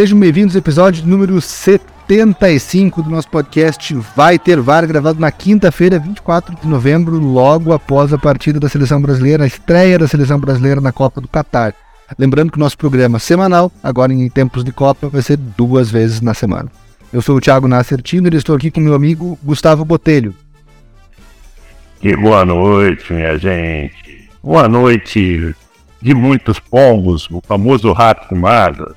Sejam bem-vindos ao episódio número 75 do nosso podcast Vai Ter VAR, gravado na quinta-feira, 24 de novembro, logo após a partida da seleção brasileira, a estreia da seleção brasileira na Copa do Catar. Lembrando que o nosso programa semanal, agora em tempos de Copa, vai ser duas vezes na semana. Eu sou o Thiago Nassertino e estou aqui com meu amigo Gustavo Botelho. E boa noite, minha gente. Boa noite de muitos pombos, o famoso rato fumado.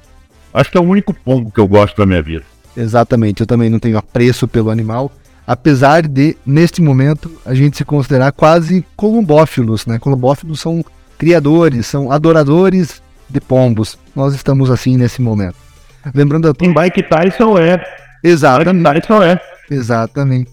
Acho que é o único pombo que eu gosto da minha vida. Exatamente, eu também não tenho apreço pelo animal, apesar de, neste momento, a gente se considerar quase columbófilos, né? Columbófilos são criadores, são adoradores de pombos. Nós estamos assim nesse momento. Lembrando a Em Bike Tyson é. Exatamente. Bike Tyson é. Exatamente.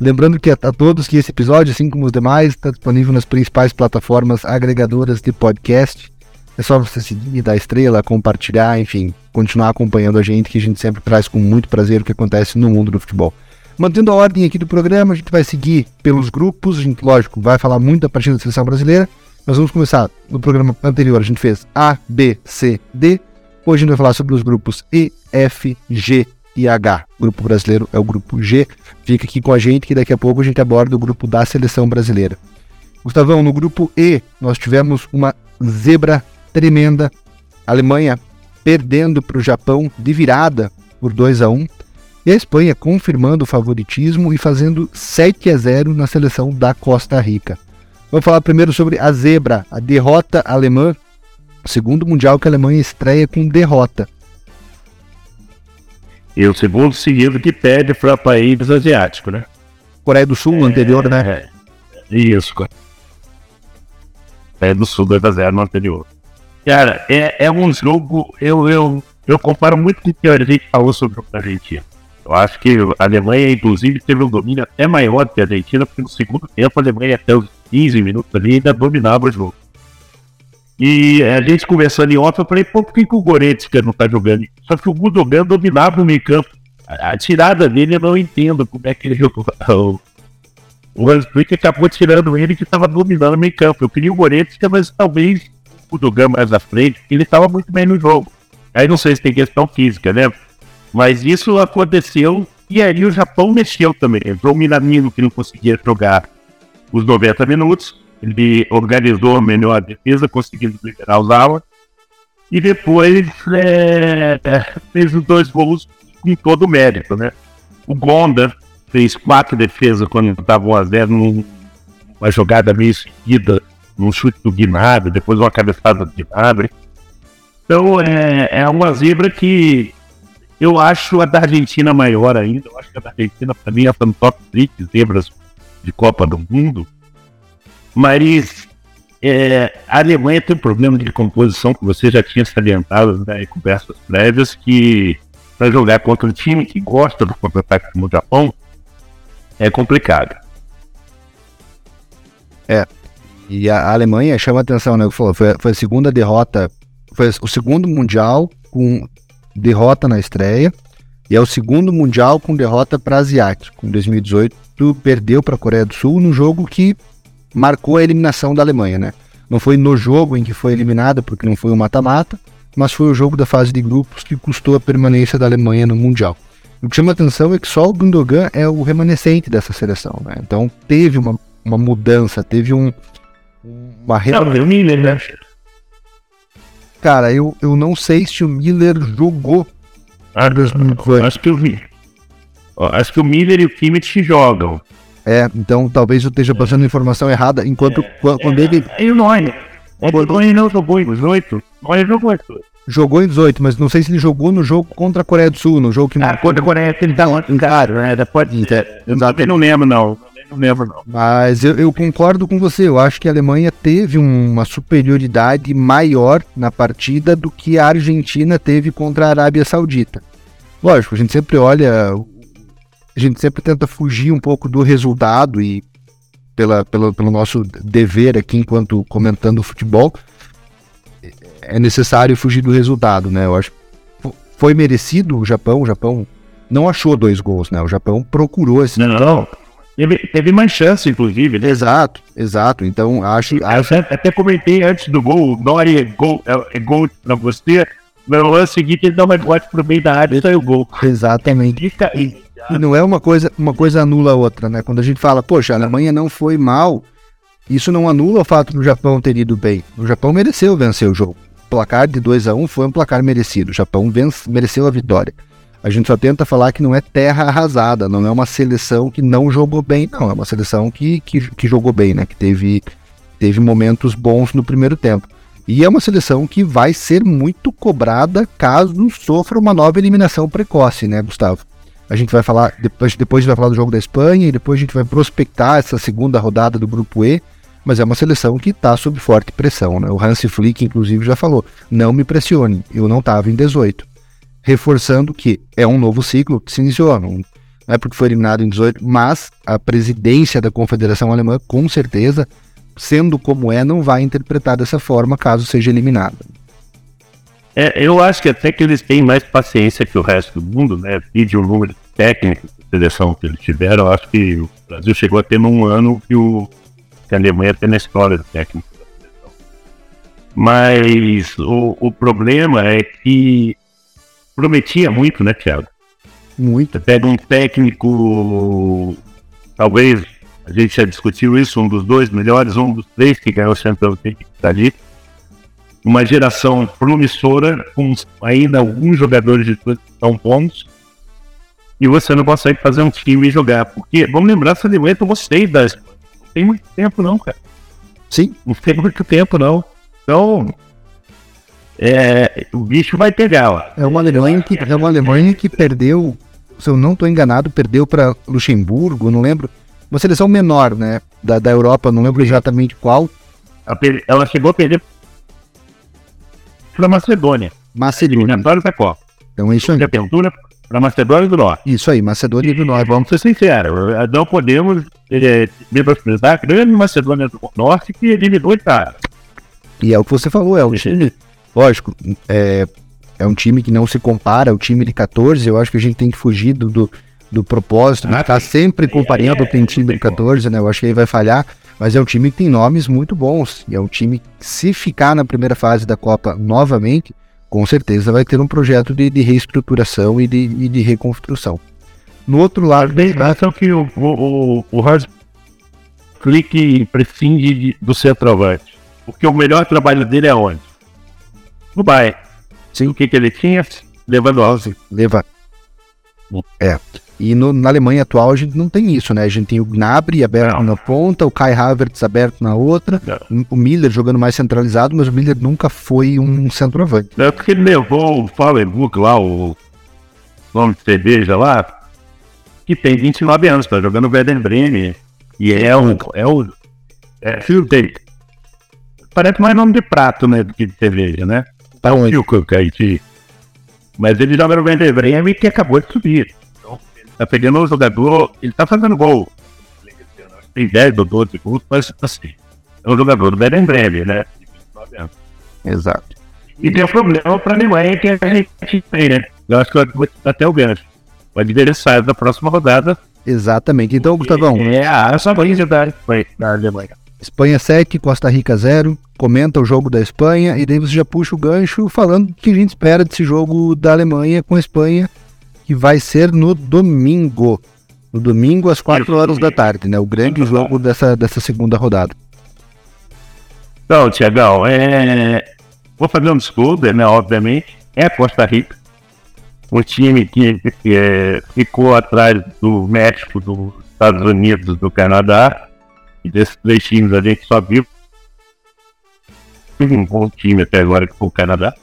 Lembrando que a, a, todos que esse episódio, assim como os demais, está disponível nas principais plataformas agregadoras de podcast. É só você seguir, dar estrela, compartilhar, enfim, continuar acompanhando a gente, que a gente sempre traz com muito prazer o que acontece no mundo do futebol. Mantendo a ordem aqui do programa, a gente vai seguir pelos grupos, a gente, lógico, vai falar muito da partida da seleção brasileira. Nós vamos começar no programa anterior, a gente fez A, B, C, D. Hoje a gente vai falar sobre os grupos E, F, G e H. O grupo brasileiro é o grupo G. Fica aqui com a gente que daqui a pouco a gente aborda o grupo da seleção brasileira. Gustavão, no grupo E, nós tivemos uma zebra tremenda. A Alemanha perdendo para o Japão de virada por 2 a 1 e a Espanha confirmando o favoritismo e fazendo 7 a 0 na seleção da Costa Rica. Vamos falar primeiro sobre a zebra, a derrota alemã, segundo mundial que a Alemanha estreia com derrota. E o segundo seguido que perde para país asiático, né? Coreia do Sul, é, anterior, né? É, isso, Coreia do Sul 2 a 0 no anterior. Cara, é, é um jogo. Eu, eu, eu comparo muito com o que a gente falou sobre a Argentina. Eu acho que a Alemanha, inclusive, teve um domínio até maior que a Argentina, porque no segundo tempo a Alemanha, até os 15 minutos ali, ainda dominava o jogo. E a gente conversando em off, eu falei, pô, por que, que o Goretzka não tá jogando? Só que o Gundogan dominava o meio campo. A, a, tirada dele eu não entendo como é que ele jogou. O, o Hans Flick acabou tirando ele que estava dominando o meio campo. Eu queria o Goretzka, mas talvez o Dogan mais à frente, ele estava muito bem no jogo. Aí não sei se tem questão física, né? Mas isso aconteceu e aí o Japão mexeu também. Entrou o Minamino que não conseguia jogar os 90 minutos. Ele organizou melhor a defesa, conseguindo liberar os alas. E depois é, fez os dois gols com todo o mérito, né? O Gonda fez quatro defesas quando estava 1x0 numa jogada meio seguida num chute do Gnabry, depois uma cabeçada do Gnabry. Então é, é uma zebra que eu acho a da Argentina maior ainda. Eu acho que a da Argentina para mim é no top 3 zebras de Copa do Mundo. Mas é, a Alemanha tem um problema de composição que você já tinha salientado né, em conversas prévias que para jogar contra um time que gosta do contra-ataque como o Japão é complicado. É, e a Alemanha chama atenção, né? Falou, foi, foi a segunda derrota, foi o segundo mundial com derrota na estreia e é o segundo mundial com derrota para asiático. Em 2018, perdeu para a Coreia do Sul no jogo que marcou a eliminação da Alemanha, né? Não foi no jogo em que foi eliminada, porque não foi o um mata-mata, mas foi o jogo da fase de grupos que custou a permanência da Alemanha no mundial. O que chama atenção é que só o Gundogan é o remanescente dessa seleção, né? Então teve uma, uma mudança, teve um, uma Não, o Miller, né? Cara, eu, eu não sei se o Miller jogou. Ah, acho que eu vi. Acho que o Miller e o Kimmich jogam. É, então talvez eu esteja passando informação errada, enquanto é, quando é, ele. E o Noine? O Noine não jogou em 18? O Noine jogou em 18. Jogou em 18, mas não sei se ele jogou no jogo contra a Coreia do Sul, no jogo que. Ah, contra a Coreia, ele tá claro, né? Depois. É, eu não lembro, não. Não lembro não. Mas eu, eu, concordo com você. Eu acho que a Alemanha teve uma superioridade maior na partida do que a Argentina teve contra a Arábia Saudita. Lógico, a gente sempre olha, a gente sempre tenta fugir um pouco do resultado e pela, pela, pelo nosso dever aqui enquanto comentando o futebol, é necessário fugir do resultado, né? Eu acho que foi merecido o Japão. O Japão não achou dois gols, né? O Japão procurou esse. Não, não. Teve, teve mais chance, inclusive. Né? Exato, exato. Então, acho. acho... até comentei antes do gol, o Nori é gol, é, é gol pra você. No lance seguinte, ele dá uma bote pro meio da área e sai o gol. Exatamente. E, e não é uma coisa, uma coisa anula a outra, né? Quando a gente fala, poxa, a Alemanha não foi mal, isso não anula o fato do Japão ter ido bem. O Japão mereceu vencer o jogo. O placar de 2 a 1 um foi um placar merecido. O Japão vence, mereceu a vitória. A gente só tenta falar que não é terra arrasada, não é uma seleção que não jogou bem, não. É uma seleção que, que, que jogou bem, né? Que teve, teve momentos bons no primeiro tempo. E é uma seleção que vai ser muito cobrada caso sofra uma nova eliminação precoce, né, Gustavo? A gente vai falar, depois, depois a gente vai falar do jogo da Espanha e depois a gente vai prospectar essa segunda rodada do grupo E, mas é uma seleção que está sob forte pressão, né? O Hansi Flick, inclusive, já falou: não me pressione, eu não estava em 18 reforçando que é um novo ciclo que se iniciou, não, é porque foi eliminado em 18, mas a presidência da Confederação Alemã, com certeza, sendo como é, não vai interpretar dessa forma caso seja eliminada. É, eu acho que até que eles têm mais paciência que o resto do mundo, né? Vide o número técnico de seleção que eles tiveram, eu acho que o Brasil chegou a ter num ano que, o, que a Alemanha tem na história do técnico da. Mas o, o problema é que prometia muito, né, Thiago? Muito. Você pega um técnico, talvez, a gente já discutiu isso, um dos dois melhores, um dos três que ganhou o Champions League tá ali. Uma geração promissora, com ainda alguns jogadores de tão bons, e você não consegue fazer um time jogar. Porque, vamos lembrar, essa Alemanha tomou seis das. Não tem muito tempo, não, cara. Sim. Não tem muito tempo, não. Então, é, o bicho vai pegar lá. É uma Alemanha que, é uma Alemanha que perdeu, se eu não estou enganado, perdeu para Luxemburgo, não lembro. Uma seleção menor, né? Da, da Europa, não lembro exatamente qual. Ela chegou a perder para Macedônia. Macedônia. da Copa. Então é isso aí. Aventura para Macedônia do Norte. Isso aí, Macedônia do Norte. Vamos ser sinceros, não podemos é, menosprezar a grande Macedônia do Norte que eliminou Itália. E é o que você falou, é o time Lógico, é, é um time que não se compara ao time de 14. Eu acho que a gente tem que fugir do, do, do propósito de estar sempre comparando com o time de 14, né? Eu acho que aí vai falhar. Mas é um time que tem nomes muito bons. E é um time que, se ficar na primeira fase da Copa novamente, com certeza vai ter um projeto de, de reestruturação e de, e de reconstrução. No outro lado. Bem, acho que o, o, o Hans Flick prescinde do centroavante. Porque o melhor trabalho dele é onde? Dubai. Sim. O que, que ele tinha? Lewandowski. Leva. É. E no, na Alemanha atual a gente não tem isso, né? A gente tem o Gnabry aberto não. na ponta, o Kai Havertz aberto na outra, não. o Miller jogando mais centralizado, mas o Miller nunca foi um centroavante. É porque ele levou o Fallenburg lá, o nome de cerveja lá, que tem 29 anos, tá jogando o Werder Bremen. E é o. É o. É, dele. Parece mais nome de prato, né? Do que de cerveja, né? Tá onde? O Haiti. Mas ele joga no Werder Bremen que acabou de subir. Então, ele tá pegando o jogador, ele tá fazendo gol. Tem 10 ou 12 gols, mas assim, é um jogador do Werder Bremen, né? Exato. E tem um problema para a Alemanha que a gente tem, né? Eu acho que vai até o gancho. Vai endereçar da próxima rodada. Exatamente. Então, Gustavão. É a saída da, da Alemanha. Espanha 7, Costa Rica 0. Comenta o jogo da Espanha e daí você já puxa o gancho falando o que a gente espera desse jogo da Alemanha com a Espanha, que vai ser no domingo. No domingo às 4 horas da tarde, né? O grande jogo dessa, dessa segunda rodada. Então, Tiagão, é... vou fazer um disclosure, né? Obviamente. É a Costa Rica. Um time que, que é, ficou atrás do México, dos Estados Unidos, do Canadá e desses três times a gente só viu um bom time até agora que foi o Canadá.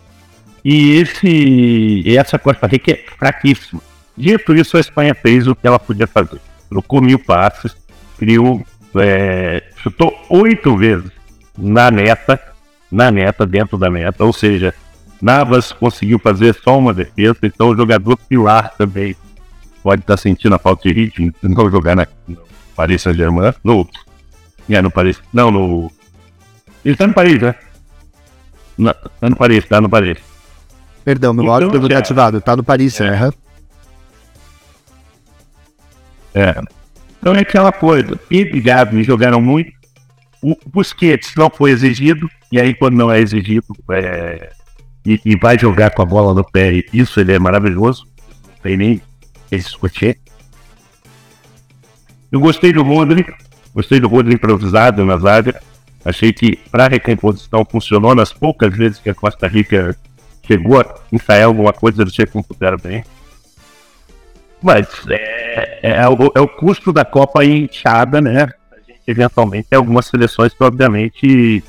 E esse, essa Costa Rica é fraquíssima. Dito isso, a Espanha fez o que ela podia fazer. Trocou mil passes, criou, é, chutou oito vezes na neta, na neta, dentro da neta, ou seja, Navas conseguiu fazer só uma defesa, então o jogador pilar também pode estar sentindo a falta de ritmo, não jogar na, Paris Saint-Germain, no, é, no Paris, não, no, ele está no Paris, né? Não, tá no Paris, tá no Paris. Perdão, meu Então, áudio pegou já- ativado, tá no Paris, É. né? É. Então é aquela coisa. Pedro e Gavi jogaram muito. O Busquets não foi exigido. E aí, quando não é exigido é, e, e vai jogar com a bola no pé, isso ele é maravilhoso. Não tem nem que discutir. Eu gostei do Rodri. Gostei do Rodri improvisado na zaga. Achei que para a recomposição funcionou nas poucas vezes que a Costa Rica chegou a ensaiar alguma coisa, eles recuperaram bem. Mas é, é, o, é o custo da Copa inchada, né? A gente, eventualmente, tem algumas seleções que, obviamente,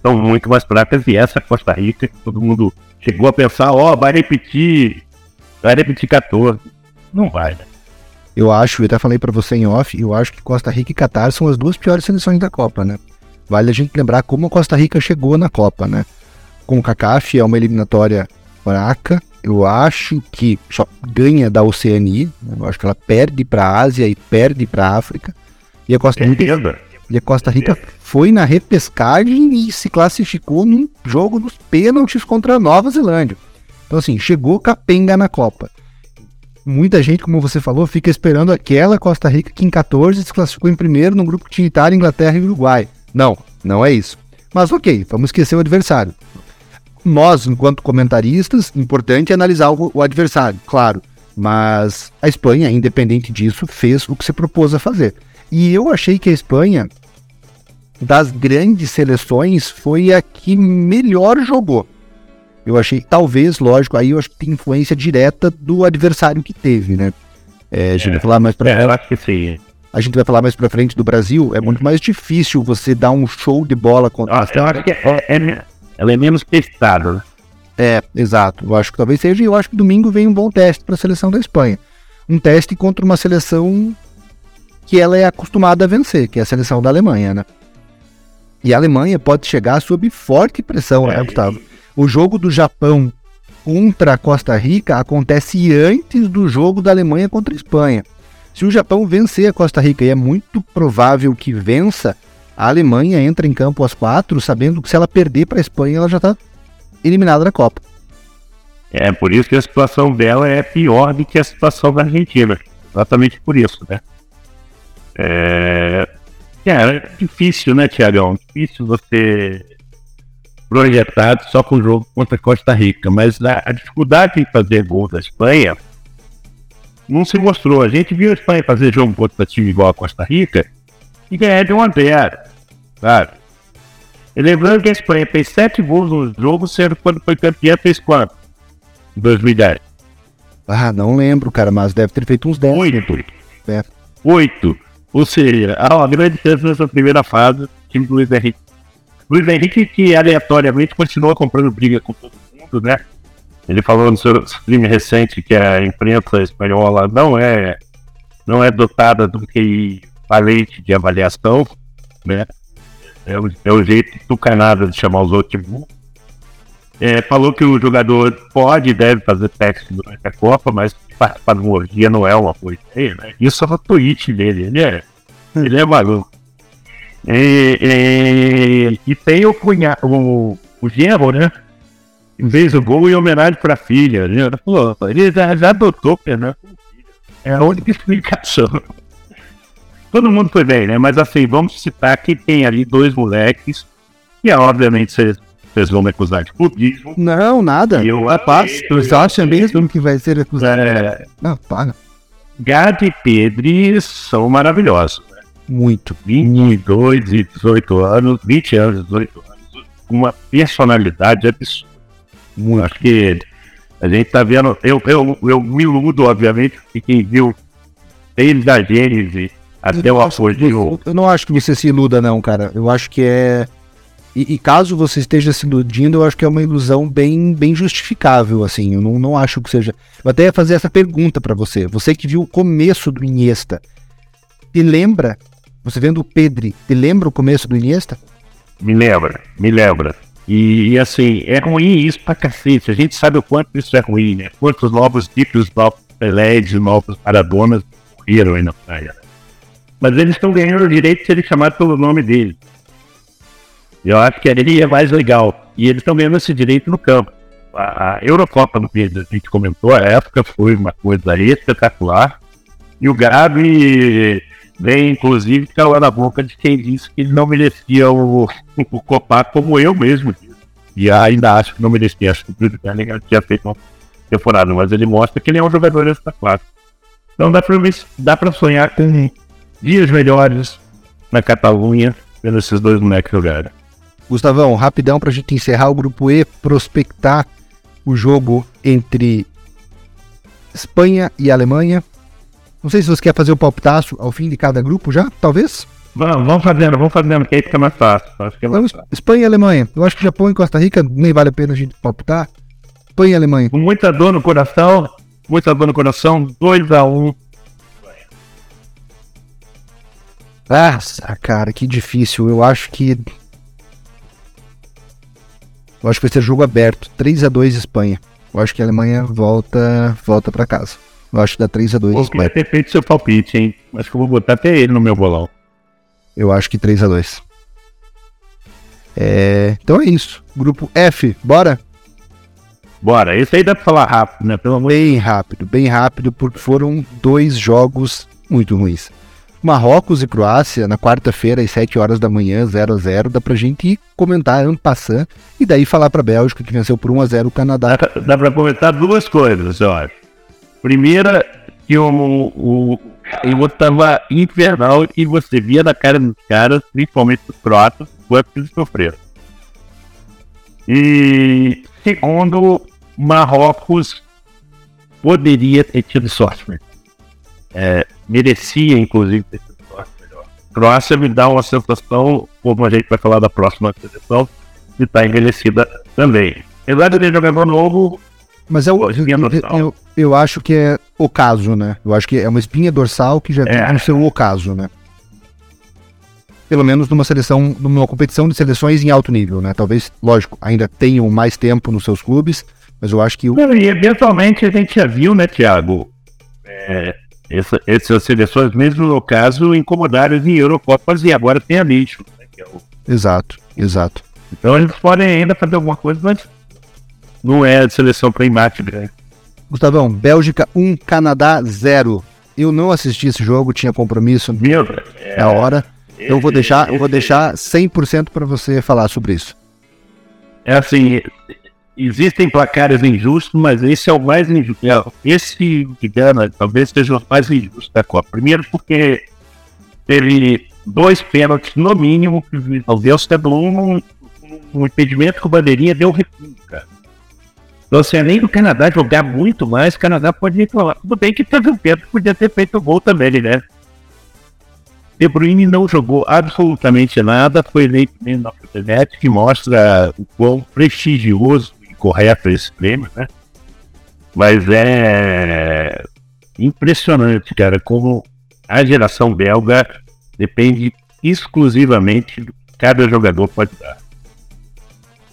são muito mais fracas. E essa Costa Rica, que todo mundo chegou a pensar: ó, vai repetir, vai repetir 14. Não vai, né? Eu acho, eu até falei pra você em off, eu acho que Costa Rica e Catar são as duas piores seleções da Copa, né? Vale a gente lembrar como a Costa Rica chegou na Copa, né? Com o CACAF é uma eliminatória fraca. Eu acho que só ganha da Oceania. né? Eu acho que ela perde pra Ásia e perde pra África. E a Costa Rica, e a Costa Rica foi na repescagem e se classificou num jogo dos pênaltis contra a Nova Zelândia. Então, assim, chegou capenga na Copa. Muita gente, como você falou, fica esperando aquela Costa Rica que em 14 se classificou em primeiro no grupo que tinha Itália, Inglaterra e Uruguai. Não, não é isso. Mas ok, vamos esquecer o adversário. Nós, enquanto comentaristas, importante é analisar o, o adversário, claro. Mas a Espanha, independente disso, fez o que se propôs a fazer. E eu achei que a Espanha, das grandes seleções, foi a que melhor jogou. Eu achei, talvez, lógico, aí eu acho que tem influência direta do adversário que teve, né? É, a gente É. vai falar mais pra É, eu acho que sim. a gente vai falar mais pra frente do Brasil, é muito mais difícil você dar um show de bola contra. Nossa, eu acho que é, é- ela é menos testada. né? É, exato. Eu acho que talvez seja, e eu acho que domingo vem um bom teste para a seleção da Espanha. Um teste contra uma seleção que ela é acostumada a vencer, que é a seleção da Alemanha, né? E a Alemanha pode chegar sob forte pressão, né, É, Gustavo? O jogo do Japão contra a Costa Rica acontece antes do jogo da Alemanha contra a Espanha. Se o Japão vencer a Costa Rica, e é muito provável que vença, a Alemanha entra em campo às quatro, sabendo que se ela perder para a Espanha, ela já está eliminada da Copa. É por isso que a situação dela é pior do que a situação da Argentina. Exatamente por isso, né? É, é difícil, né, Tiagão? Difícil você projetar só com o jogo contra a Costa Rica. Mas a, a dificuldade em fazer gol da Espanha não se mostrou. A gente viu a Espanha fazer jogo contra time igual a Costa Rica e ganhar de 1 a 0. Sabe? E lembrando que a Espanha fez 7 gols no jogo, sendo quando foi campeã fez quanto? Em 2010. Ah, não lembro, cara, mas deve ter feito uns 10. Oito. É. Oito. Ou seja, há uma grande chance nessa primeira fase, o time do Luiz Henrique. Luiz Henrique que aleatoriamente continua comprando briga com todo mundo, né? Ele falou no seu stream recente que a imprensa espanhola não é, não é dotada do QI valente de avaliação, né? É o, é o jeito tucanado de chamar os outros. É, falou que o jogador pode e deve fazer teste durante a Copa, mas participar de uma orgia não é uma ideia, né? Isso é uma tweet dele, ele é, ele é maluco. E, e, e tem o cunhado, o, o genro, né? Fez o gol em homenagem pra filha, né? Ele já, já adotou Fernando filho. É a única explicação. Todo mundo foi bem, né? Mas assim, vamos citar que tem ali dois moleques, que obviamente vocês, vocês vão me acusar de clubismo. Não, nada. Eu Rapaz, amei, você eu acha mesmo que vai ser acusado? É, Não, para. Gado e Pedri são maravilhosos. Muito. 22 e 18 anos, 20 anos, 18 anos, uma personalidade absurda. Muito. Acho que a gente tá vendo. Eu, eu, eu me iludo, obviamente, que quem viu desde a Gênese até o apogeu. Eu não acho que você se iluda, não, cara. Eu acho que é. E, e caso você esteja se iludindo, eu acho que é uma ilusão bem, bem justificável, assim. Eu não, não acho que seja. Eu até ia fazer essa pergunta pra você. Você que viu o começo do Iniesta, te lembra você vendo o Pedri, te lembra o começo do Iniesta? Me lembra, me lembra. E, e, assim, é ruim isso pra cacete. A gente sabe o quanto isso é ruim, né? Quantos novos tipos, novos Pelés, novos Maradonas morreram aí na praia. Mas eles estão ganhando o direito de serem chamados pelo nome dele. Eu acho que ali é mais legal. E eles estão ganhando esse direito no campo. A, a Eurocopa do Pedro, a gente comentou, a época foi uma coisa espetacular. E o Gabi vem, inclusive, calando a boca de quem disse que ele não merecia o, o como eu mesmo. E ainda acho que não merecia. Acho que o Bruce Bellingham tinha feito uma temporada, mas ele mostra que ele é um jogador dessa classe. Então dá pra, dá pra sonhar com dias melhores na Catalunha, vendo esses dois moleques jogarem. Gustavão, rapidão pra gente encerrar o grupo E, prospectar o jogo entre Espanha e Alemanha. Não sei se você quer fazer o palpitaço ao fim de cada grupo já, talvez? Vamos, vamos fazendo, vamos fazendo, que aí fica mais fácil. É fácil. Espanha e Alemanha. Eu acho que Japão e Costa Rica nem vale a pena a gente palpitar. Espanha e Alemanha. Com muita dor no coração, muita dor no coração, 2x1. Um. Nossa, cara, que difícil. Eu acho que. Eu acho que vai ser jogo aberto. 3 x 2 Espanha. Eu acho que a Alemanha volta volta para casa. Eu acho que dá 3x2. Eu queria ter feito seu palpite, hein? Acho que eu vou botar até ele no meu bolão. Eu acho que 3x2. É... Então é isso. Grupo F, bora? Bora. Esse aí dá pra falar rápido, né? Pelo amor bem rápido, bem rápido, porque foram dois jogos muito ruins. Marrocos e Croácia, na quarta-feira, às 7 horas da manhã, 0 x 0 Dá pra gente comentar ano passando e daí falar pra Bélgica que venceu por 1 x 0 o Canadá. Dá, dá pra comentar duas coisas, eu acho. Primeira, que o, o, o infernal e você via na cara dos caras, principalmente dos croatas, o que eles sofreram. E segundo, Marrocos poderia ter tido sorte melhor. É, merecia, inclusive, ter tido sorte melhor. Croácia me dá uma sensação, como a gente vai falar da próxima seleção, de estar tá envelhecida também. Apesar de ter jogador novo, mas é o, eu, eu, eu, acho que é o caso, né? Eu acho que é uma espinha dorsal que já é. no seu ocaso, né? Pelo menos numa seleção, numa competição de seleções em alto nível, né? Talvez, lógico, ainda tenham mais tempo nos seus clubes, mas eu acho que. O... E eventualmente a gente já viu, né, Thiago? É, essa, essas seleções, mesmo no caso, incomodaram em Eurocopas e agora tem a lixo. Né, é o... Exato, exato. Então eles podem ainda fazer alguma coisa, mas não é de seleção para embate grande. Gustavão, Bélgica 1, Canadá 0. Eu não assisti esse jogo, tinha compromisso Meu, é, hora. Eu vou deixar, eu vou deixar 100% para você falar sobre isso. É assim, existem placares injustos, mas esse é o mais injusto. É, esse, digamos, talvez seja o mais injusto da Copa. Primeiro porque teve dois pênaltis no mínimo, que o Deus um, um impedimento que o Bandeirinha deu recuo, assim, além do Canadá jogar muito mais, o Canadá pode reclamar. Tudo bem que teve um podia ter feito o gol também, né? De Bruyne não jogou absolutamente nada, foi eleito mesmo na internet, que mostra o quão prestigioso e correto é esse prêmio, né? Mas é impressionante, cara, como a geração belga depende exclusivamente do que cada jogador pode dar.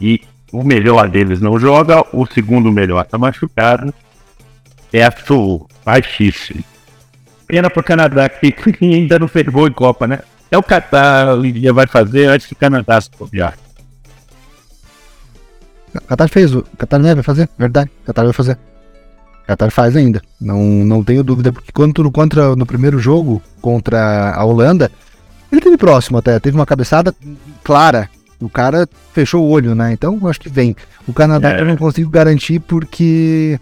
E o melhor deles não joga, o segundo melhor está machucado. Teto baixíssimo. Pena para o Canadá que ainda não fez gol em Copa, né? É o Qatar um dia vai fazer antes do Canadá se copiar. O Qatar fez, o Qatar né, vai fazer, verdade, o Qatar vai fazer. O Qatar faz ainda, não, não tenho dúvida, porque quando contra, no primeiro jogo contra a Holanda, ele teve próximo até, teve uma cabeçada clara o cara fechou o olho, né? Então acho que vem. O Canadá é. eu não consigo garantir porque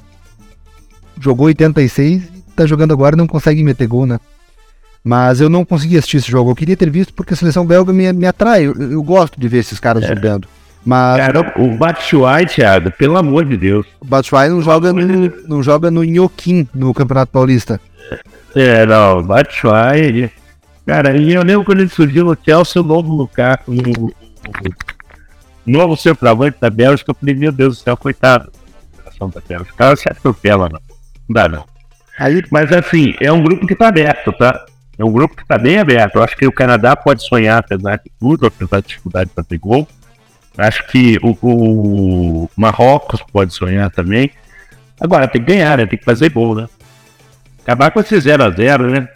jogou 86 e tá jogando agora e não consegue meter gol, né? Mas eu não consegui assistir esse jogo. Eu queria ter visto porque a seleção belga me, me atrai. Eu, eu gosto de ver esses caras é. jogando. Mas... Cara, o Batshuayi, Thiago, pelo amor de Deus. O Batshuayi não joga no, não joga no Inhoquim no Campeonato Paulista. É, não, o Batshuayi... Cara, eu lembro quando ele surgiu no Chelsea, o novo Lukaku, novo centroavante da Bélgica, eu falei, meu Deus do céu, coitado da Bélgica. O cara se atropela, não. Não dá, não. Aí, mas assim, é um grupo que tá aberto, tá? É um grupo que está bem aberto. Eu acho que o Canadá pode sonhar, apesar de tudo, apesar da dificuldade para ter gol. Acho que o, o, Marrocos pode sonhar também. Agora, tem que ganhar, né? Tem que fazer gol, né? Acabar com esse 0x0, né?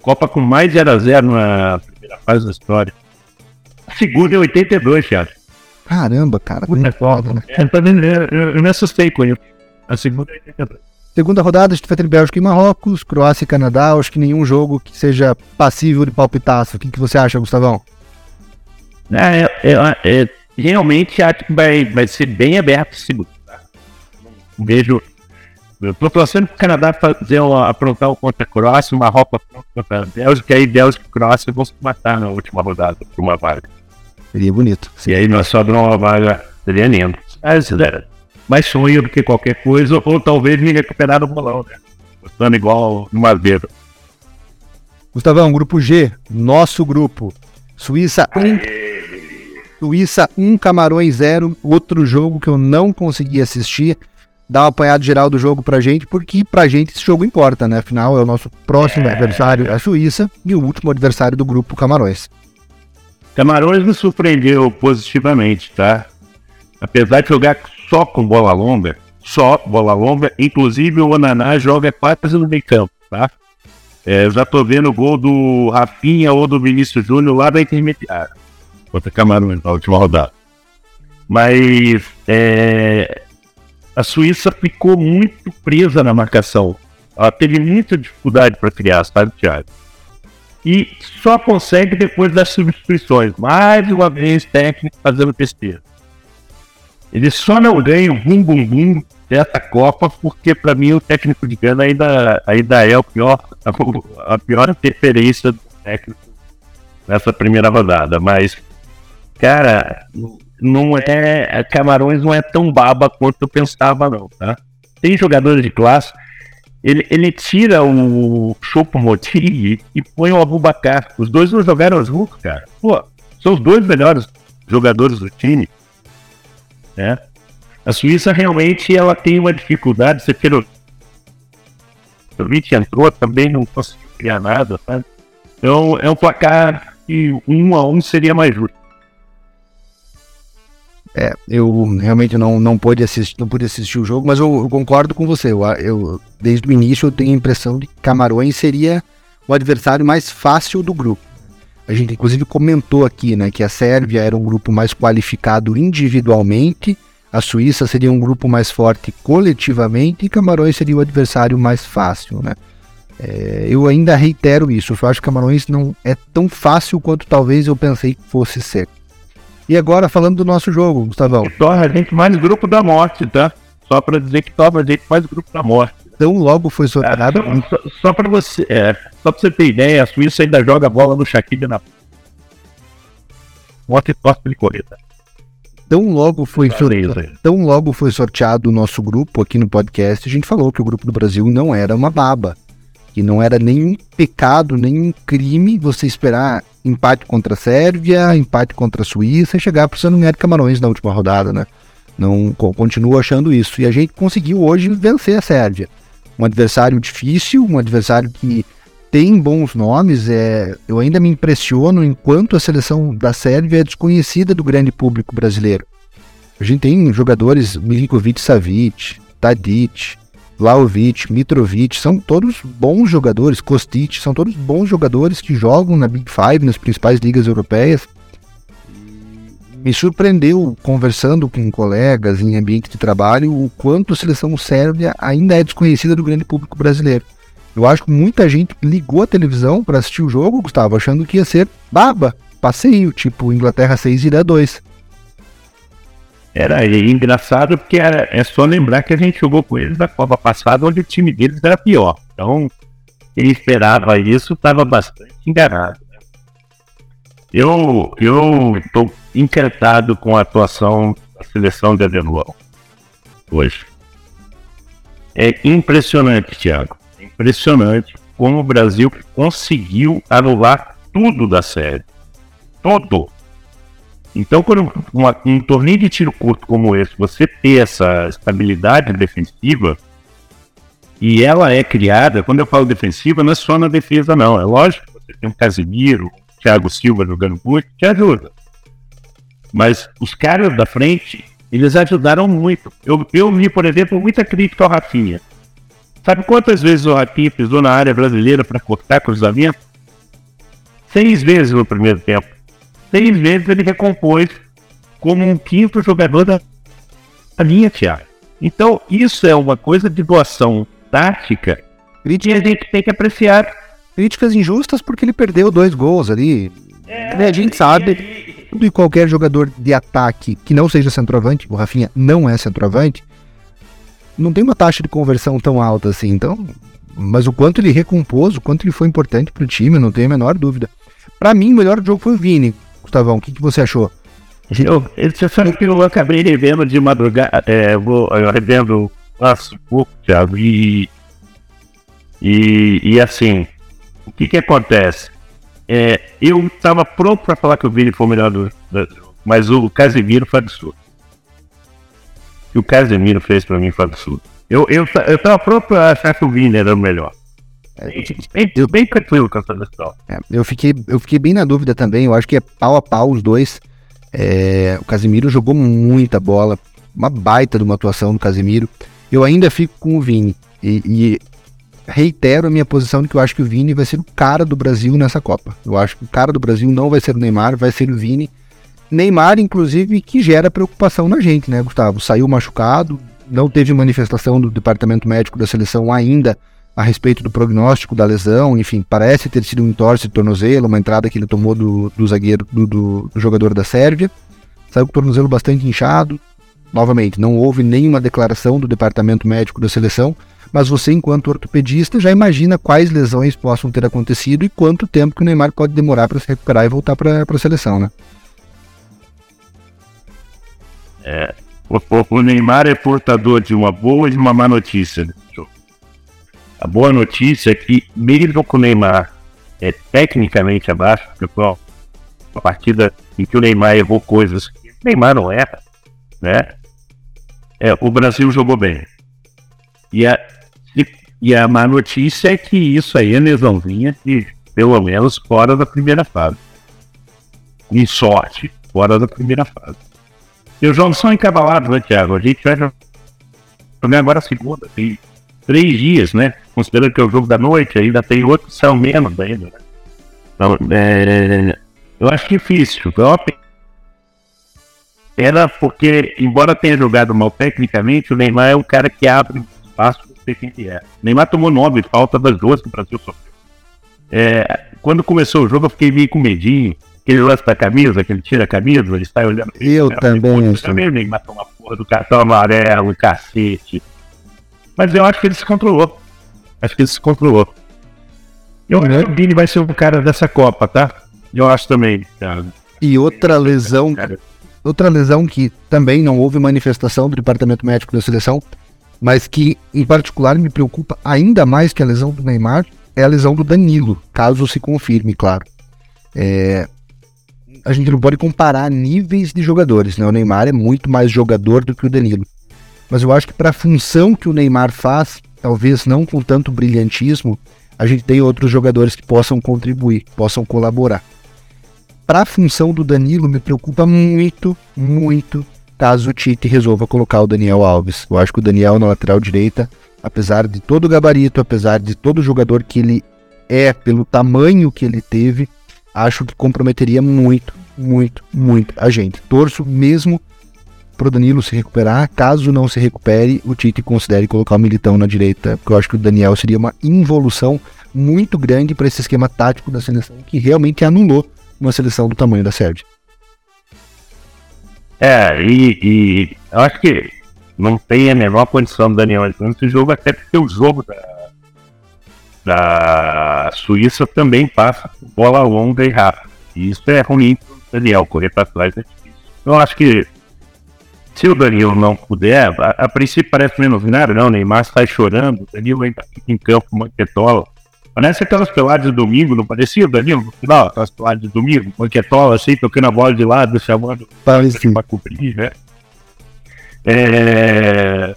Copa com mais 0x0 na primeira fase da história. A segunda é 82, Thiago. Caramba, cara. Puta foda, né? É, eu, eu me assustei com isso. A segunda é 82. Segunda rodada, a gente vai ter Bélgica e Marrocos, Croácia e Canadá. Acho que nenhum jogo que seja passível de palpitaço. O que, que você acha, Gustavão? É, é, é, realmente acho que vai, vai ser bem aberto esse segundo. Tá? Vejo. Eu tô torcendo pro Canadá fazer um, aprontar o contra a Croácia, o Marrocos contra a Bélgica, aí Bélgica e Croácia vão se matar na última rodada por uma vaga. Seria bonito. E aí nós sobramos uma vaga, seria lindo. Mas, é, mais sonho do que qualquer coisa, ou talvez me recuperar no bolão, né? Gostando igual no Madeiro. Gustavão, grupo G, nosso grupo. Suíça 1, Suíça 1, Camarões 0. Outro jogo que eu não consegui assistir. Dá um apanhado geral do jogo pra gente, porque pra gente esse jogo importa, né? Afinal, é o nosso próximo é. adversário, a Suíça, e o último adversário do grupo Camarões. Camarões me surpreendeu positivamente, tá? Apesar de jogar só com bola longa, só bola longa, inclusive o Onaná joga quase no meio campo, tá? É, eu já tô vendo o gol do Rafinha ou do Vinícius Júnior lá da intermediária, contra Camarões na última rodada. Mas é, a Suíça ficou muito presa na marcação. Ela teve muita dificuldade para criar, sabe, Thiago? E só consegue depois das substituições. Mais uma vez, técnico fazendo besteira. Ele só não ganha o bum bum bum dessa Copa porque para mim o técnico de Gana ainda, ainda é o pior, a, a pior interferência do técnico nessa primeira rodada. Mas, cara, não é. Camarões não é tão baba quanto eu pensava, não, tá? Tem jogadores de classe. Ele, ele tira o Chopo Moting e põe o Abubacar. Os dois não jogaram juntos, cara. Pô, são os dois melhores jogadores do time. Né? A Suíça realmente ela tem uma dificuldade, você pelo o Vite entrou também não conseguiu criar nada? Então é um placar que um a um seria mais justo. É, eu realmente não, não pude assistir, não pude assistir o jogo, mas eu, eu concordo com você. Eu, eu, desde o início eu tenho a impressão de que Camarões seria o adversário mais fácil do grupo. A gente inclusive comentou aqui, né, que a Sérvia era um grupo mais qualificado individualmente, a Suíça seria um grupo mais forte coletivamente e Camarões seria o adversário mais fácil, né? É, eu ainda reitero isso, eu acho que Camarões não é tão fácil quanto talvez eu pensei que fosse ser. E agora falando do nosso jogo, Gustavão. Que torna a gente mais grupo da morte, tá? Só para dizer que torna a gente mais grupo da morte. Tão logo foi sorteado. É, só, só, para você, é, só pra você ter ideia, a Suíça ainda joga bola no Shaqiri na. Morte e torce pra ele correr, tá? Tão logo, foi sorteado, tão logo foi sorteado o nosso grupo aqui no podcast, a gente falou que o grupo do Brasil não era uma baba. Que não era nenhum pecado, nenhum crime você esperar empate contra a Sérvia, empate contra a Suíça e chegar para o São de Camarões na última rodada, né? Não continuo achando isso. E a gente conseguiu hoje vencer a Sérvia um adversário difícil, um adversário que tem bons nomes. É, eu ainda me impressiono enquanto a seleção da Sérvia é desconhecida do grande público brasileiro. A gente tem jogadores Milinkovic Savic, Tadic, Vlaovic, Mitrovic, são todos bons jogadores, Kostic, são todos bons jogadores que jogam na Big Five, nas principais ligas europeias me surpreendeu conversando com colegas em ambiente de trabalho o quanto a seleção sérvia ainda é desconhecida do grande público brasileiro. Eu acho que muita gente ligou a televisão para assistir o jogo, Gustavo, achando que ia ser baba, passeio, tipo Inglaterra 6 e 2. Era engraçado porque era, é só lembrar que a gente jogou com eles na Copa passada, onde o time deles era pior. Então, quem esperava isso estava bastante enganado. Eu estou encantado com a atuação da seleção de Adenual hoje. É impressionante, Thiago. É impressionante como o Brasil conseguiu anular tudo da série. Tudo. Então, quando uma, um torneio de tiro curto como esse, você ter essa estabilidade defensiva, e ela é criada, quando eu falo defensiva, não é só na defesa, não. É lógico você tem um Casimiro, Thiago Silva jogando muito, te ajuda. Mas os caras da frente, eles ajudaram muito. Eu, eu vi, por exemplo, muita crítica ao Rafinha. Sabe quantas vezes o Rafinha pisou na área brasileira para cortar cruzamento? Seis vezes no primeiro tempo. Seis vezes ele recompôs como um quinto jogador da linha, Thiago. Então, isso é uma coisa de doação tática que a gente tem que apreciar. Críticas injustas porque ele perdeu dois gols ali. É, a gente sabe, tudo e qualquer jogador de ataque que não seja centroavante, o Rafinha não é centroavante, não tem uma taxa de conversão tão alta assim. Então, mas o quanto ele recompôs, o quanto ele foi importante para o time, não tenho a menor dúvida. Para mim, o melhor jogo foi o Vini. Gustavão, o que, que você achou? Eu, você sabe que eu acabei revendo de madrugada, é, vou, eu revendo nossa, um pouco, Thiago, e, e, e assim, o que que acontece? É, eu estava pronto para falar que o Vini foi o melhor do, do mas o Casemiro foi absurdo. O que o Casemiro fez para mim foi absurdo. Eu, eu, eu pronto para achar que o Vini era o melhor. Bem, eu, bem tranquilo essa decisão. É, eu, fiquei, eu fiquei bem na dúvida também. Eu acho que é pau a pau os dois. É, o Casemiro jogou muita bola, uma baita de uma atuação do Casemiro. Eu ainda fico com o Vini e, e, reitero a minha posição de que eu acho que o Vini vai ser o cara do Brasil nessa Copa. Eu acho que o cara do Brasil não vai ser o Neymar, vai ser o Vini. Neymar, inclusive, que gera preocupação na gente, né, Gustavo? Saiu machucado, não teve manifestação do departamento médico da seleção ainda a respeito do prognóstico da lesão, enfim, parece ter sido um entorse de tornozelo, uma entrada que ele tomou do, do zagueiro, do, do, do jogador da Sérvia. Saiu com o tornozelo bastante inchado. Novamente, não houve nenhuma declaração do departamento médico da seleção, mas você, enquanto ortopedista, já imagina quais lesões possam ter acontecido e quanto tempo que o Neymar pode demorar para se recuperar e voltar para a seleção, né? É, o, o, Neymar é portador de uma boa e de uma má notícia. A boa notícia é que, mesmo com o Neymar é, tecnicamente abaixo, foi uma partida em que o Neymar errou coisas que o Neymar não erra, né? É, o Brasil jogou bem. E a, e a má notícia é que isso aí é lesãozinha de pelo menos fora da primeira fase. Em sorte, fora da primeira fase. E os jogos são encabalados, né, Thiago? A gente vai jogar agora a segunda, tem três dias, né? Considerando que é o jogo da noite, ainda tem outro são menos ainda. Né? Então, é, eu acho difícil. Era porque, embora tenha jogado mal tecnicamente, o Neymar é um cara que abre espaço para ser quem que é. O Neymar tomou nove falta das duas que o Brasil sofreu. É, quando começou o jogo, eu fiquei meio com medinho. Aquele lance da camisa, que ele tira a camisa, ele sai olhando. Eu também. Eu também, o Neymar toma porra do cartão amarelo, cacete. Mas eu acho que ele se controlou. Acho que ele se controlou. Eu acho que o Vini vai ser o cara dessa Copa, tá? Eu acho também, cara. E outra lesão. Outra lesão que também não houve manifestação do departamento médico da seleção, mas que em particular me preocupa ainda mais que a lesão do Neymar é a lesão do Danilo, caso se confirme, claro. É, a gente não pode comparar níveis de jogadores, né? O Neymar é muito mais jogador do que o Danilo mas eu acho que para a função que o Neymar faz, talvez não com tanto brilhantismo, a gente tem outros jogadores que possam contribuir, possam colaborar. Para a função do Danilo, me preocupa muito, muito, caso o Tite resolva colocar o Daniel Alves. Eu acho que o Daniel na lateral direita, apesar de todo o gabarito, apesar de todo o jogador que ele é, pelo tamanho que ele teve, acho que comprometeria muito, muito, muito a gente. Torço mesmo pro Danilo se recuperar. Caso não se recupere, o Tite considere colocar o Militão na direita, porque eu acho que o Daniel seria uma involução muito grande para esse esquema tático da seleção que realmente anulou uma seleção do tamanho da Sérvia. É, e, e, eu acho que não tem a menor condição do Daniel nesse jogo, até porque o jogo da, da Suíça também passa bola longa e rápida. E isso é ruim para o Daniel, correr para trás é difícil. Eu acho que se o Danilo não puder, a, a princípio parece menos nada, não. O Neymar sai chorando, o Danilo ainda fica em campo, manquetola. Parece aquelas peladas de domingo, não parecia Danilo no final? Aquelas peladas de domingo, manquetola assim, tocando a bola de lado, chamando para cobrir, né? É,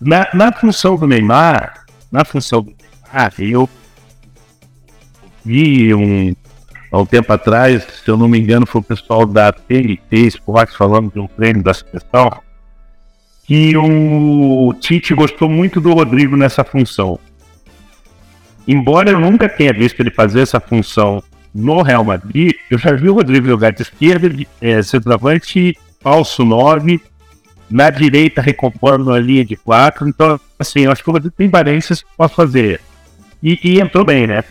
na, na função do Neymar, na função do Neymar, eu vi um, há um tempo atrás, se eu não me engano, foi o pessoal da TNT Sports falando de um treino da seleção, que o Tite gostou muito do Rodrigo nessa função. Embora eu nunca tenha visto ele fazer essa função no Real Madrid, eu já vi o Rodrigo jogar de esquerda, é, centroavante, falso 9, na direita recompondo a linha de 4. Então, assim, eu acho que o Rodrigo tem valências que pode fazer. E, e, entrou bem, né?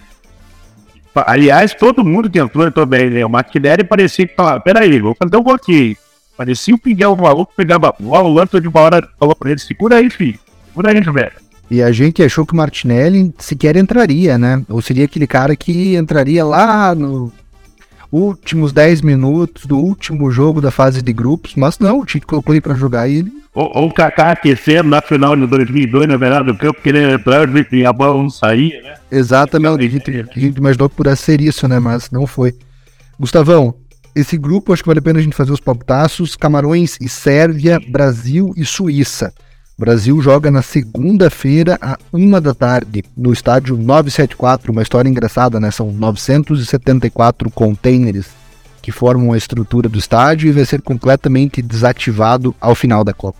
Aliás, todo mundo que entrou entrou bem, né? O Martinelli parecia que falava, peraí, vou fazer um gol aqui. Parecia o Miguel maluco, pegava a bola, o de uma hora falou pra ele, segura aí, filho. Segura aí, velho. E a gente achou que o Martinelli sequer entraria, né? Ou seria aquele cara que entraria lá no últimos 10 minutos do último jogo da fase de grupos, mas não, o Tite colocou ele para jogar e ele. Ou, o Kaká aquecendo na final de 2002, na verdade, do campo, querendo entrar e a bola não saía, né? Exatamente, a gente, a gente imaginou que pudesse ser isso, né? Mas não foi. Gustavão, esse grupo acho que vale a pena a gente fazer os palpitaços: Camarões e Sérvia, Brasil e Suíça. O Brasil joga na segunda-feira, à uma da tarde, no estádio 974. Uma história engraçada, né? São 974 containers que formam a estrutura do estádio e vai ser completamente desativado ao final da Copa.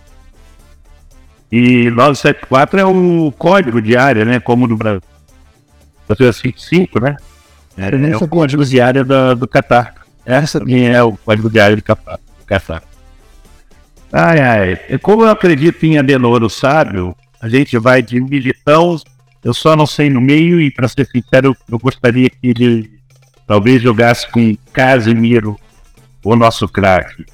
E 974 é o código de área, né? Como no Brasil. Brasil é 55, né? É, é o código de área do, do Qatar. Essa também é o código de área do Qatar. Ai, ai. Como eu acredito em Adenoro sábio, a gente vai de militão. Eu só não sei no meio, e para ser sincero, eu gostaria que ele talvez jogasse com Casemiro, o nosso craque.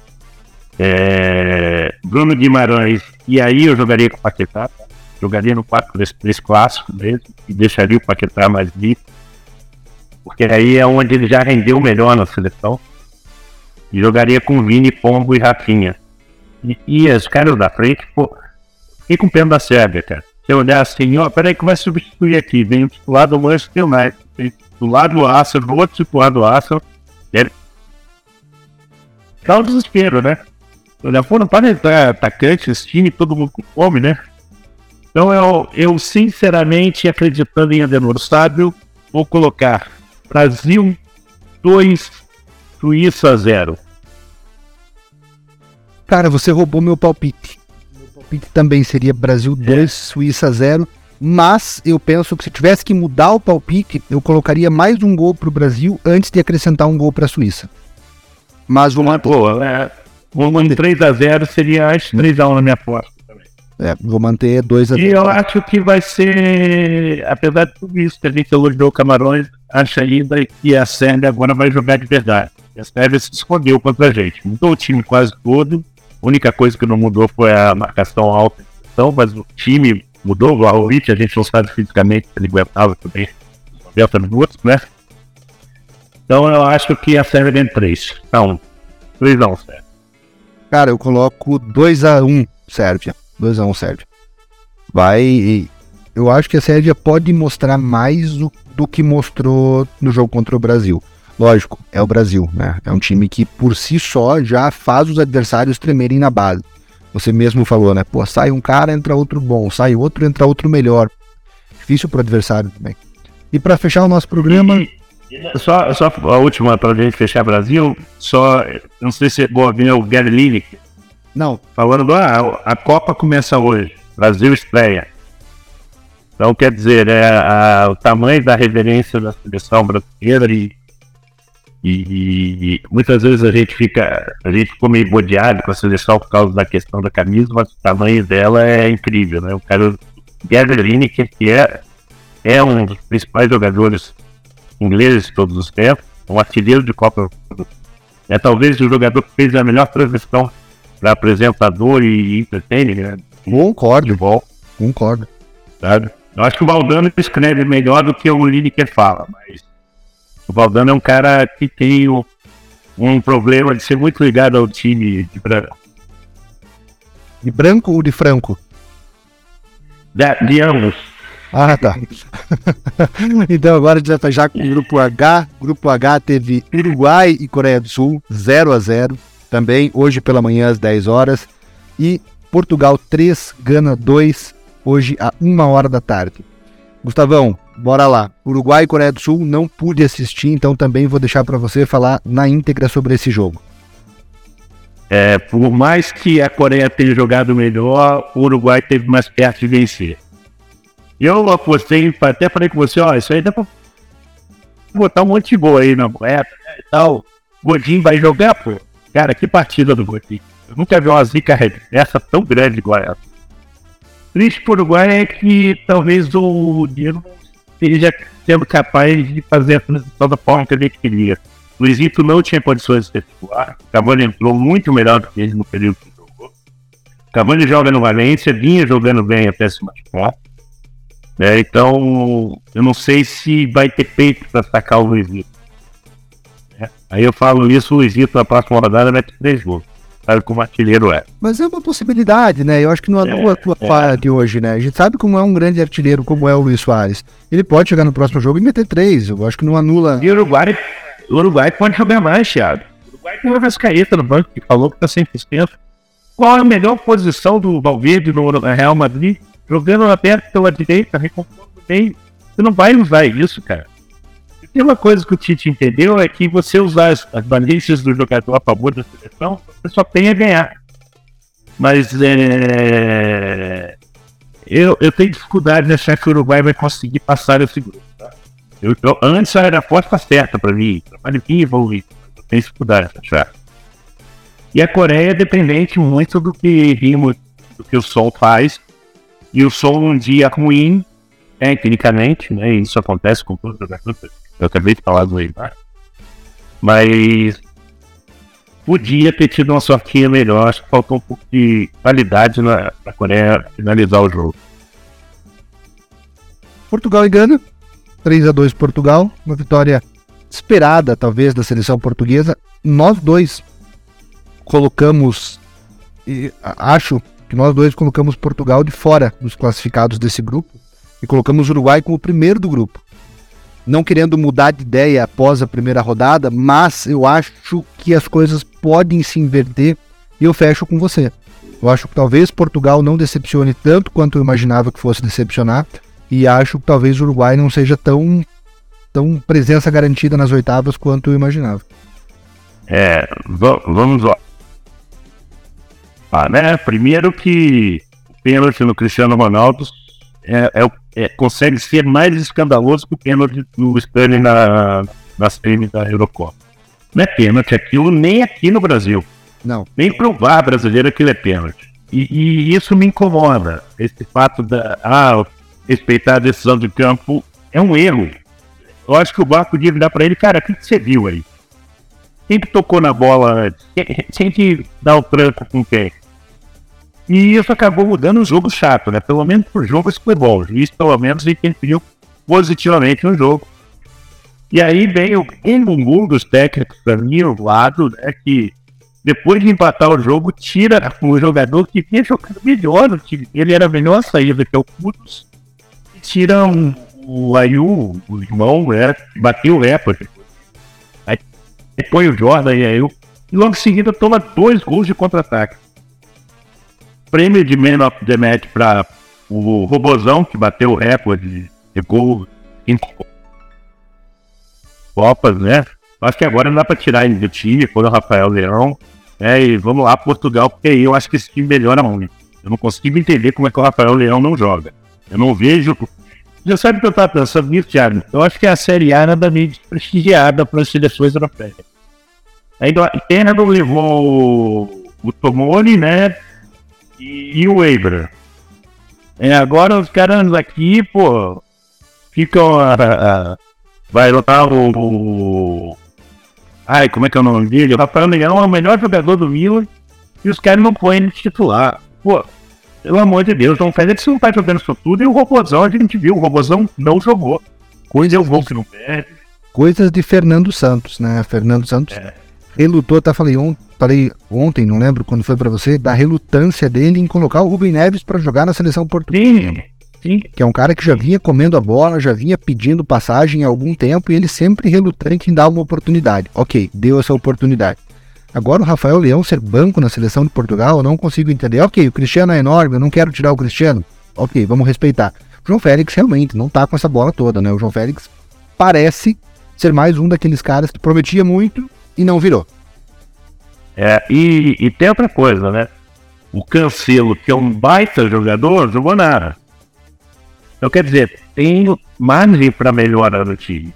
É, Bruno Guimarães, e aí eu jogaria com o Paquetá. Jogaria no 4-3 clássico mesmo, e deixaria o Paquetá mais livre. Porque aí é onde ele já rendeu melhor na seleção. E jogaria com Vini, Pombo e Rafinha. E, os caras da frente, pô, fiquei com pena da Sérvia, cara. Eu olhar assim, ó, peraí que vai substituir aqui, vem do lado do Manchester United, do lado do Arsenal, do outro do lado do Arsenal, ele... Dá um desespero, né? Olha, pô, não para entrar atacante, esse time, todo mundo com fome, né? Então eu, eu sinceramente, acreditando em Adenor Sábio, vou colocar Brasil 2, Suíça 0. Cara, você roubou meu palpite. Meu palpite também seria Brasil 2, é. Suíça 0. Mas eu penso que se tivesse que mudar o palpite, eu colocaria mais um gol para o Brasil antes de acrescentar um gol para a Suíça. Mas vou manter. Pô, é, um 3x0 seria as 3x1 na minha aposta também. É, vou manter 2x0. E eu acho que vai ser, apesar de tudo isso que a gente elogiou o Camarões, acho ainda que a Sérvia agora vai jogar de verdade. A Sérvia se escondeu contra a gente. Mudou o time quase todo, única coisa que não mudou foi a marcação alta, então, mas o time mudou. O Vlahovic, a gente não sabe fisicamente se ele aguentava também 90 minutos, né? Então eu acho que a série vem 3. Então, 3 não, Sérvia. Cara, eu coloco 2x1 Sérvia. 2x1 Sérvia. Vai. Eu acho que a Sérvia pode mostrar mais do, do que mostrou no jogo contra o Brasil. Lógico, é o Brasil, né? É um time que por si só já faz os adversários tremerem na base. Você mesmo falou, né? Pô, sai um cara, entra outro bom, sai outro, entra outro melhor. Difícil pro adversário também. E para fechar o nosso programa. Só, só a última para a gente fechar Brasil, só. Não sei se é boa ver o Gary Lineker. Não. Falando do. Ah, a Copa começa hoje. Brasil estreia. Então, quer dizer, é, a, o tamanho da reverência da seleção brasileira e e, e, muitas vezes a gente fica, a gente ficou meio bodeado com a seleção por causa da questão da camisa, mas o tamanho dela é incrível, né? O cara Gaverini, que é, é um dos principais jogadores ingleses de todos os tempos, um artilheiro de Copa. É talvez o jogador que fez a melhor transição para apresentador e entertainer, né? Concordo. Bom. Concordo. Sabe? Eu acho que o Valdano escreve melhor do que o Lineker fala, mas o Valdano é um cara que tem um, um problema de ser muito ligado ao time de branco. De branco ou de franco? De, de ambos. Ah, tá. então agora a gente vai já com o grupo H. Grupo H teve Uruguai e Coreia do Sul, 0 a 0 Também hoje pela manhã às 10 horas. E Portugal 3, Gana 2, hoje a 1 hora da tarde. Gustavão, bora lá. Uruguai e Coreia do Sul não pude assistir, então também vou deixar para você falar na íntegra sobre esse jogo. É, por mais que a Coreia tenha jogado melhor, o Uruguai teve mais perto de vencer. Eu apostei, até falei com você, ó, isso aí dá pra botar um monte de gol aí na moeda né, e tal. Godinho vai jogar, pô. Cara, que partida do Godinho. Eu nunca vi uma zica essa tão grande igual essa. Triste pro Uruguai é que talvez o Diego não esteja sendo capaz de fazer a transição da forma que ele queria. Luizito não tinha condições de ser titular. Cavani entrou muito melhor do que ele no período que jogou. Cavani joga no Valência, vinha jogando bem até se machucar. É, então, eu não sei se vai ter peito para sacar o Luizito. É, aí eu falo isso, o Luizito na próxima rodada vai ter três gols. Sabe como artilheiro é. Mas é uma possibilidade, né? Eu acho que não anula é, a tua é. fala de hoje, né? A gente sabe como é um grande artilheiro, como é o Luiz Soares. Ele pode chegar no próximo jogo e meter três. Eu acho que não anula. E o Uruguai, o Uruguai pode jogar mais, Thiago. O Uruguai tem o Vascaeta no banco que falou que tá 100%. Qual é a melhor posição do Valverde no Real Madrid? jogando aberto pela direita, recompondo bem. Você não vai usar isso, cara. Tem uma coisa que o Tite entendeu é que você usar as, as valências do jogador a favor da seleção, você só tem a ganhar. Mas é, eu, eu tenho dificuldade de achar que o Uruguai vai conseguir passar esse grupo. Tá? Eu, eu, antes era a aposta certa para mim, trabalho bem envolvido. Eu tenho dificuldade de achar. E a Coreia é dependente muito do que rimos, do que o Sol faz e o som um dia ruim, tecnicamente, né? Isso acontece com todos os jogadores. Eu acabei de falar do Neymar. Mas podia ter tido uma sortinha melhor. Acho que faltou um pouco de qualidade na, na Coreia finalizar o jogo. Portugal e Gana. 3 a 2 Portugal. Uma vitória esperada, talvez, da seleção portuguesa. Nós dois colocamos, e acho que nós dois colocamos Portugal de fora dos classificados desse grupo e colocamos o Uruguai como o primeiro do grupo. Não querendo mudar de ideia após a primeira rodada, mas eu acho que as coisas podem se inverter e eu fecho com você. Eu acho que talvez Portugal não decepcione tanto quanto eu imaginava que fosse decepcionar e acho que talvez o Uruguai não seja tão, tão presença garantida nas oitavas quanto eu imaginava. É, vamos lá. Ah, né? Primeiro que o pênalti no Cristiano Ronaldo é, é, é, consegue ser mais escandaloso que o pênalti do Stanley na, na semi da Eurocopa. Não é pênalti aquilo nem aqui no Brasil. Não. Nem pro VAR brasileiro aquilo é pênalti. E, e, isso me incomoda. Esse fato da ah, respeitar a decisão de campo é um erro. Eu acho que o VAR podia virar para ele, cara, o que, que você viu aí? Quem que tocou na bola que dá o tranco com quem? E isso acabou mudando o jogo chato, né? Pelo menos pro jogo isso foi bom. O juiz, pelo menos, interferiu positivamente no jogo. E aí vem o bumbum dos técnicos para mim, o lado, né? Que depois de empatar o jogo, tira o jogador que vinha jogando melhor no time. Ele era melhor saída que é o Kudos. E tira um, o Ayu, o irmão, né? Bateu o recorde põe o Jordan e aí eu. E logo em seguida toma dois gols de contra-ataque. Prêmio de Man of the Match para o Robozão, que bateu o recorde de gol em Copas, né? Acho que agora não dá para tirar ele do time, foi o Rafael Leão. É, e vamos lá, Portugal, porque aí eu acho que esse time melhora muito. Eu não consigo entender como é que o Rafael Leão não joga. Eu não vejo já sabe o que eu estava pensando nisso, Thiago? Eu acho que a Série A nada meio prestigiada para as seleções europeias. A Inglaterra levou o Tomori, né? E, e o Weber. É, agora os caras aqui, pô, ficam. A, a, vai lutar o, o, Ai, como é que é o nome dele? O Rafael Leão é o melhor jogador do Milan e os caras não põem ele titular. Pô, pelo amor de Deus, não faz que não tá jogando isso tudo. E o Robozão, a gente viu, o Robozão não jogou. Coisa é o gol que não perde. Coisas de Fernando Santos, né? Fernando Santos é. Relutou, tá? Falei, on, falei ontem, não lembro quando foi para você, da relutância dele em colocar o Rubem Neves para jogar na seleção portuguesa. Sim. Sim. Que é um cara que já vinha comendo a bola, já vinha pedindo passagem há algum tempo e ele sempre relutante em dar uma oportunidade. Ok, deu essa oportunidade. Agora o Rafael Leão ser banco na seleção de Portugal, eu não consigo entender. Ok, o Cristiano é enorme, eu não quero tirar o Cristiano. Ok, vamos respeitar. João Félix realmente não tá com essa bola toda, né? O João Félix parece ser mais um daqueles caras que prometia muito e não virou. É, e, e tem outra coisa, né? O Cancelo, que é um baita jogador, jogou nada. Então, quer dizer, tem margem para melhorar no time.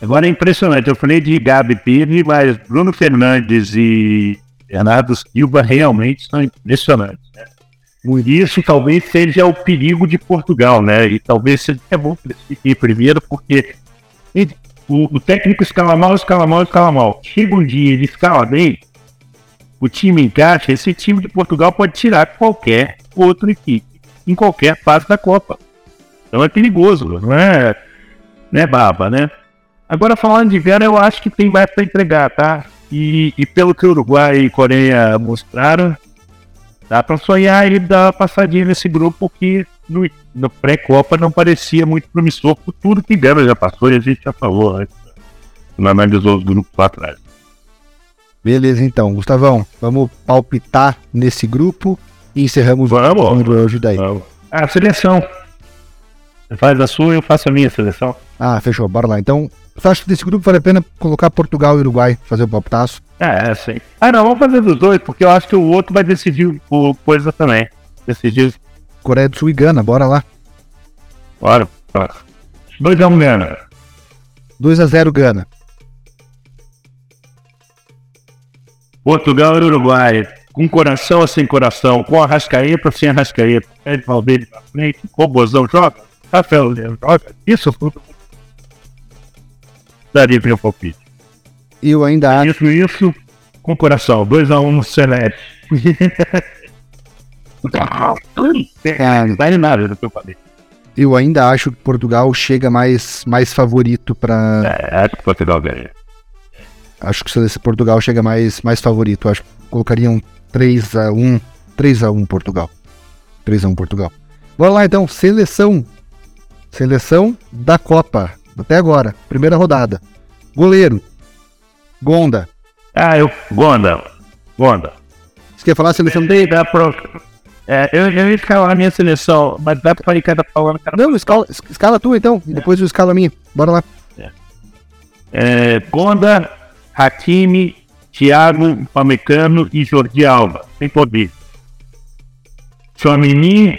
Agora é impressionante. Eu falei de Gabi Pires, mas Bruno Fernandes e Bernardo Silva realmente são impressionantes. Né? Isso talvez seja o perigo de Portugal, né? E talvez seja bom classificar primeiro, porque o, o, técnico escala mal, escala mal, escala mal. Chega um dia, ele escala bem, o time encaixa, esse time de Portugal pode tirar qualquer outra equipe em qualquer fase da Copa. Então é perigoso, não é, não é baba, né? Agora, falando de Vera, eu acho que tem mais para entregar, tá? E, e, pelo que o Uruguai e Coreia mostraram, dá para sonhar e dar uma passadinha nesse grupo que no, no pré-Copa não parecia muito promissor por tudo que Vera já passou e a gente já falou antes. Não analisou os grupos lá atrás. Beleza, então. Gustavão, vamos palpitar nesse grupo e encerramos vamos, o hoje daí. Vamos. Ah, seleção. Você faz a sua e eu faço a minha seleção. Ah, fechou. Bora lá. Então, você acha que desse grupo vale a pena colocar Portugal e Uruguai, fazer o palpitaço? É, é, sim. Ah, não, vamos fazer dos dois, porque eu acho que o outro vai decidir por coisa também. Decidir. Coreia do Sul e Gana, bora lá. Bora. 2x1 Gana. 2x0 Gana. Portugal e Uruguai. Com coração ou sem coração? Com Arrascaeta ou sem Arrascaeta? Ed Valverde pra frente. Robozão joga? Rafael Leão joga? Isso tudo daria meu palpite. Eu ainda acho. Isso, isso com coração. 2x1 no Celeste. é, vai nada do que eu falei. Eu ainda acho que Portugal chega mais, mais favorito para. É, acho que Portugal ganha. Acho que Portugal chega mais, mais favorito. Acho que colocariam 3x1. 3x1 Portugal. 3x1 Portugal. Bora lá então, seleção. Seleção da Copa. Até agora, primeira rodada. Goleiro. Gonda. Ah, eu. Gonda. Gonda. Você quer falar seleção dele? Dá pra... É, eu, eu ia escalar a minha seleção, mas dá pra ir cada falando. Cada... Não, escala, escala tu então, e depois eu escalo a minha. Bora lá. É. É, Gonda, Hakimi, Thiago, Pamecano e Jordi Alba. Sem poder. Chomini,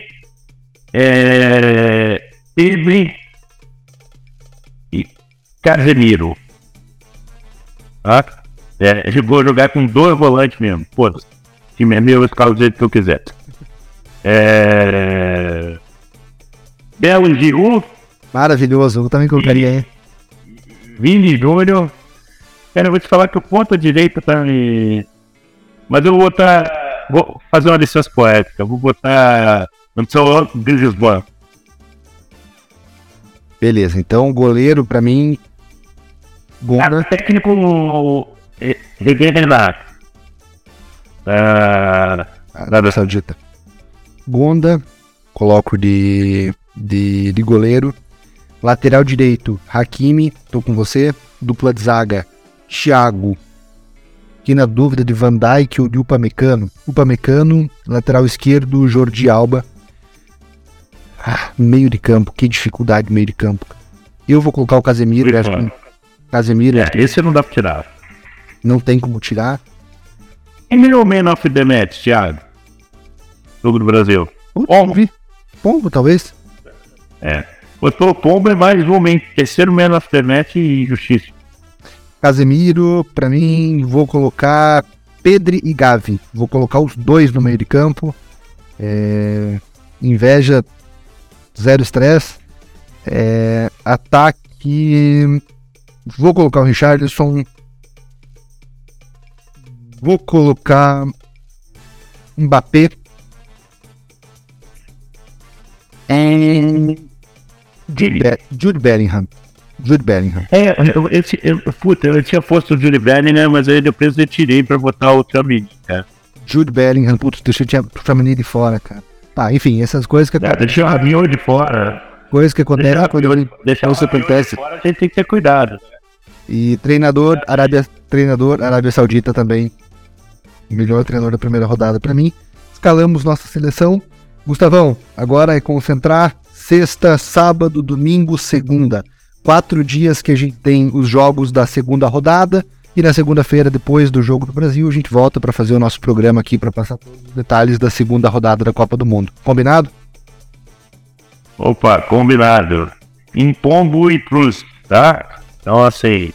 é, Pedri e Casemiro. Ah, é, eu vou jogar com dois volantes mesmo. Pô, o time é meu, eu escalo do jeito que eu quiser. É... Belo Giroud. Maravilhoso, eu também colocaria aí. Vini Júnior. Cara, eu vou te falar que o ponta direita tá me. Mas eu vou botar. Vou fazer uma licença poética. Vou botar. Não precisa Lisboa. Beleza, então goleiro pra mim. Gonda. Ah, técnico. Regenerar. Ah, Arábia Saudita. Gonda, coloco de, de, de goleiro. Lateral direito, Hakimi, tô com você. Dupla de zaga, Thiago. Aqui na dúvida de Van Dijk ou de Upamecano. Upamecano, lateral esquerdo, Jordi Alba. Ah, meio de campo, que dificuldade meio de campo. Eu vou colocar o Casemiro. Acho que... Casemiro. É, esse não dá pra tirar. Não tem como tirar. E meu man of the match, Thiago? Jogo do Brasil. Pombo. Pombo, talvez. É. Botou o Pombo é mais um man. Terceiro man of the match e justiça. Casemiro, pra mim, vou colocar Pedri e Gavi. Vou colocar os dois no meio de campo. É... Inveja, zero estresse. É... Ataque. Vou colocar o Richardson. Vou colocar Mbappé. É... Jude, Be Jude Bellingham. Jude Bellingham. É, eu, eu, eu, puta, eu tinha posto o Jude Bellingham, mas aí depois eu tirei pra botar o Tramini, cara. Jude Bellingham, putz, deixa eu o Tramini de fora, cara. Tá, enfim, essas coisas que acontecem. deixa o Raminho de fora. Coisas que acontecem deixa quando deixa o acontece. De fora, a gente tem que ter cuidado. E treinador, Arábia, treinador, Arábia Saudita também. Melhor treinador da primeira rodada pra mim. Escalamos nossa seleção. Gustavão, agora é concentrar, sexta, sábado, domingo, segunda. Quatro dias que a gente tem os jogos da segunda rodada. E na segunda-feira, depois do Jogo do Brasil, a gente volta para fazer o nosso programa aqui para passar todos os detalhes da segunda rodada da Copa do Mundo. Combinado? Opa, combinado. Em Pombo e Cruz, tá? Então, assim,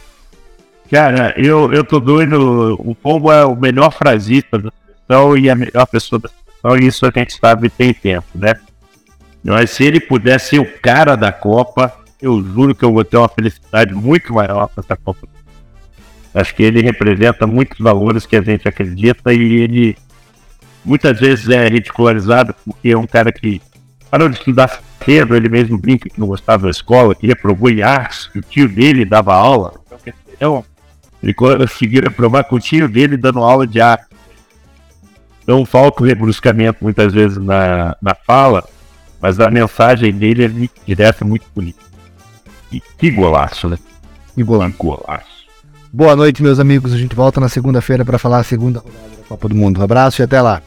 cara, eu, eu tô doido. O Pombo é o melhor frasista da seleção e a melhor pessoa da seleção, e isso a gente sabe tem tempo, né? Mas se ele pudesse ser o cara da Copa, eu juro que eu vou ter uma felicidade muito maior com essa Copa. Acho que ele representa muitos valores que a gente acredita e ele muitas vezes é ridicularizado porque é um cara que parou de estudar cedo, ele mesmo brinca que não gostava da escola, que reprovou em artes, que o tio dele dava aula. Então, ele conseguiu reprovar com o tio dele dando aula de arte. Então falta o rebruscamento muitas vezes na, na fala, mas a mensagem dele é muito direta, muito bonita. E que golaço, né? E golaço. Que golaço. Boa noite, meus amigos. A gente volta na segunda-feira para falar a segunda rodada da Copa do Mundo. Um abraço e até lá.